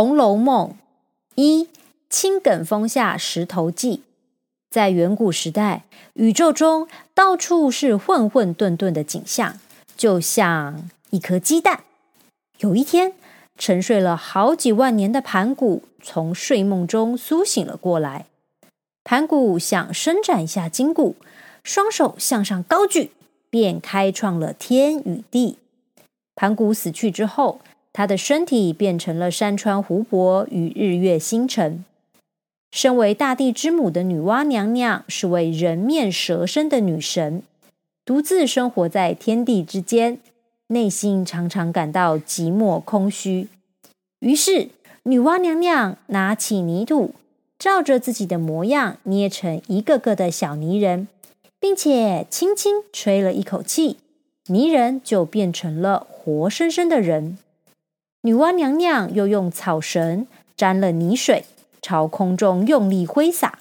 红楼梦》一青埂峰下石头记，在远古时代，宇宙中到处是混混沌沌的景象，就像一颗鸡蛋。有一天，沉睡了好几万年的盘古从睡梦中苏醒了过来。盘古想伸展一下筋骨，双手向上高举，便开创了天与地。盘古死去之后。她的身体变成了山川湖泊与日月星辰。身为大地之母的女娲娘娘是位人面蛇身的女神，独自生活在天地之间，内心常常感到寂寞空虚。于是，女娲娘娘拿起泥土，照着自己的模样捏成一个个的小泥人，并且轻轻吹了一口气，泥人就变成了活生生的人。女娲娘娘又用草绳沾了泥水，朝空中用力挥洒，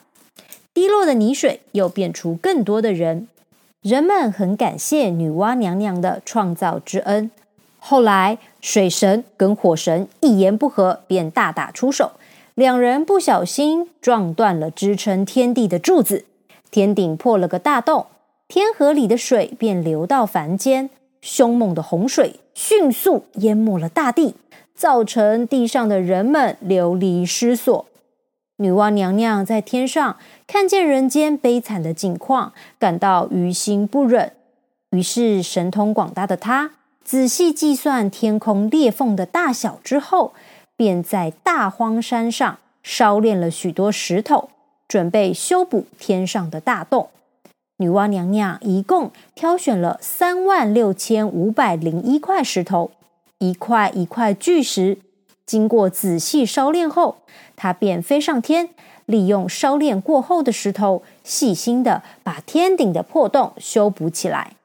滴落的泥水又变出更多的人。人们很感谢女娲娘娘的创造之恩。后来，水神跟火神一言不合便大打出手，两人不小心撞断了支撑天地的柱子，天顶破了个大洞，天河里的水便流到凡间，凶猛的洪水迅速淹没了大地。造成地上的人们流离失所。女娲娘娘在天上看见人间悲惨的境况，感到于心不忍。于是，神通广大的她仔细计算天空裂缝的大小之后，便在大荒山上烧炼了许多石头，准备修补天上的大洞。女娲娘娘一共挑选了三万六千五百零一块石头。一块一块巨石，经过仔细烧炼后，她便飞上天，利用烧炼过后的石头，细心的把天顶的破洞修补起来。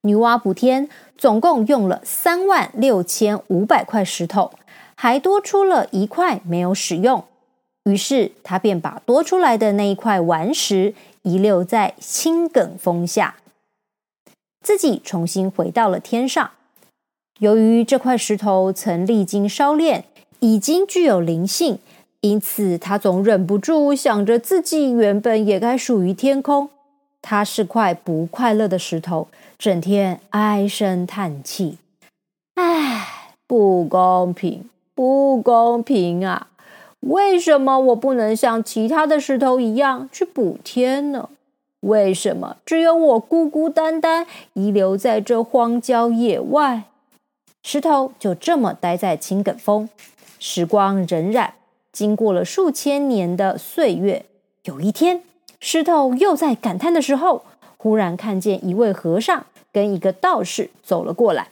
女娲补天总共用了三万六千五百块石头，还多出了一块没有使用，于是她便把多出来的那一块顽石遗留在青埂峰下，自己重新回到了天上。由于这块石头曾历经烧炼，已经具有灵性，因此他总忍不住想着自己原本也该属于天空。它是块不快乐的石头，整天唉声叹气。唉，不公平，不公平啊！为什么我不能像其他的石头一样去补天呢？为什么只有我孤孤单单遗留在这荒郊野外？石头就这么待在青埂峰，时光荏苒，经过了数千年的岁月。有一天，石头又在感叹的时候，忽然看见一位和尚跟一个道士走了过来。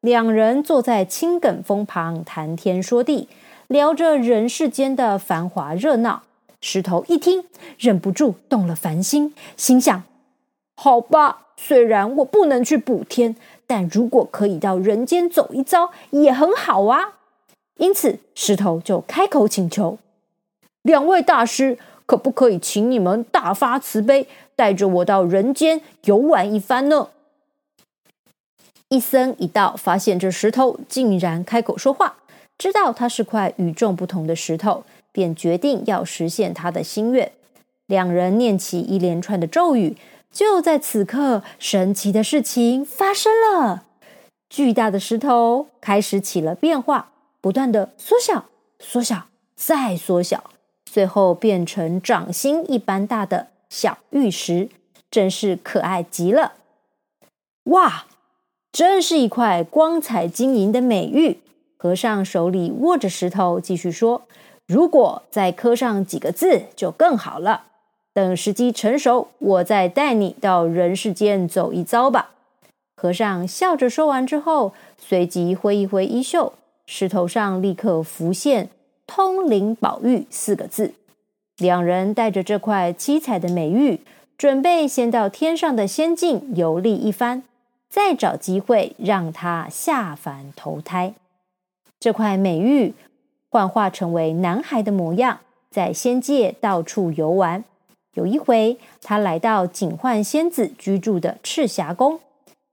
两人坐在青埂峰旁谈天说地，聊着人世间的繁华热闹。石头一听，忍不住动了凡心，心想：好吧，虽然我不能去补天。但如果可以到人间走一遭，也很好啊。因此，石头就开口请求：“两位大师，可不可以请你们大发慈悲，带着我到人间游玩一番呢？”一僧一道发现这石头竟然开口说话，知道它是块与众不同的石头，便决定要实现他的心愿。两人念起一连串的咒语。就在此刻，神奇的事情发生了。巨大的石头开始起了变化，不断的缩小、缩小、再缩小，最后变成掌心一般大的小玉石，真是可爱极了。哇，真是一块光彩晶莹的美玉。和尚手里握着石头，继续说：“如果再刻上几个字，就更好了。”等时机成熟，我再带你到人世间走一遭吧。和尚笑着说完之后，随即挥一挥衣袖，石头上立刻浮现“通灵宝玉”四个字。两人带着这块七彩的美玉，准备先到天上的仙境游历一番，再找机会让他下凡投胎。这块美玉幻化成为男孩的模样，在仙界到处游玩。有一回，他来到警幻仙子居住的赤霞宫。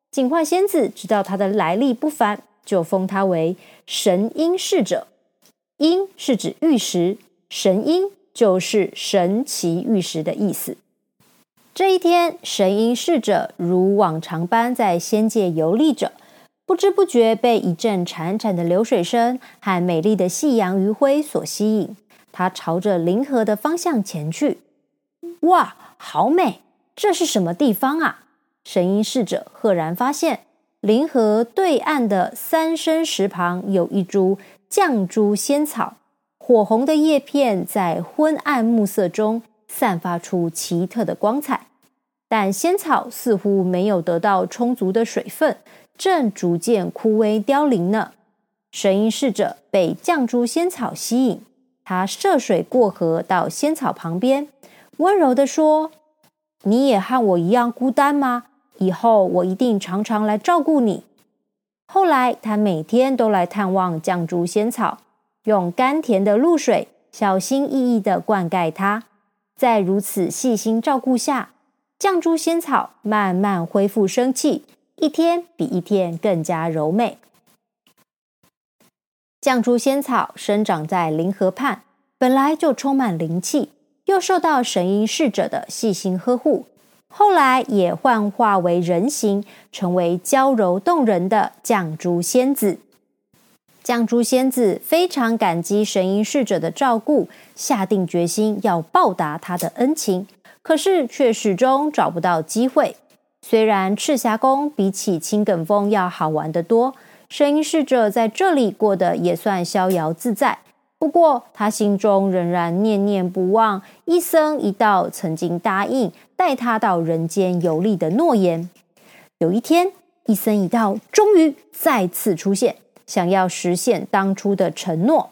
警幻仙子知道他的来历不凡，就封他为神瑛侍者。鹰是指玉石，神鹰就是神奇玉石的意思。这一天，神瑛侍者如往常般在仙界游历着，不知不觉被一阵潺潺的流水声和美丽的夕阳余晖所吸引。他朝着灵河的方向前去。哇，好美！这是什么地方啊？神鹰侍者赫然发现，灵河对岸的三生石旁有一株绛珠仙草，火红的叶片在昏暗暮色中散发出奇特的光彩。但仙草似乎没有得到充足的水分，正逐渐枯萎凋零呢。神鹰侍者被绛珠仙草吸引。他涉水过河，到仙草旁边，温柔地说：“你也和我一样孤单吗？以后我一定常常来照顾你。”后来，他每天都来探望绛珠仙草，用甘甜的露水小心翼翼地灌溉它。在如此细心照顾下，绛珠仙草慢慢恢复生气，一天比一天更加柔美。绛珠仙草生长在灵河畔，本来就充满灵气，又受到神瑛侍者的细心呵护，后来也幻化为人形，成为娇柔动人的绛珠仙子。绛珠仙子非常感激神瑛侍者的照顾，下定决心要报答他的恩情，可是却始终找不到机会。虽然赤霞宫比起青埂峰要好玩得多。神鹰侍者在这里过得也算逍遥自在，不过他心中仍然念念不忘一僧一道曾经答应带他到人间游历的诺言。有一天，一僧一道终于再次出现，想要实现当初的承诺。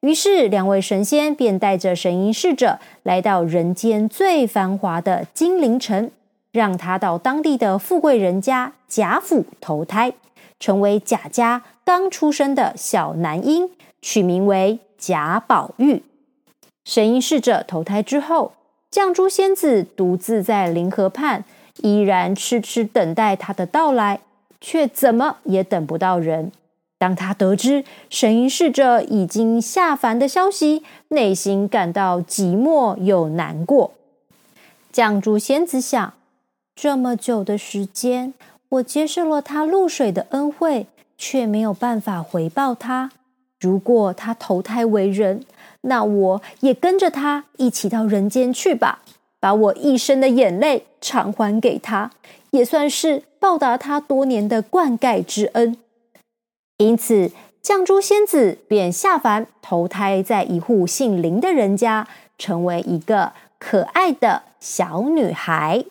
于是，两位神仙便带着神鹰侍者来到人间最繁华的金陵城，让他到当地的富贵人家贾府投胎。成为贾家刚出生的小男婴，取名为贾宝玉。神瑛侍者投胎之后，绛珠仙子独自在灵河畔，依然痴痴等待他的到来，却怎么也等不到人。当他得知神瑛侍者已经下凡的消息，内心感到寂寞又难过。绛珠仙子想：这么久的时间。我接受了他露水的恩惠，却没有办法回报他。如果他投胎为人，那我也跟着他一起到人间去吧，把我一生的眼泪偿还给他，也算是报答他多年的灌溉之恩。因此，绛珠仙子便下凡投胎在一户姓林的人家，成为一个可爱的小女孩。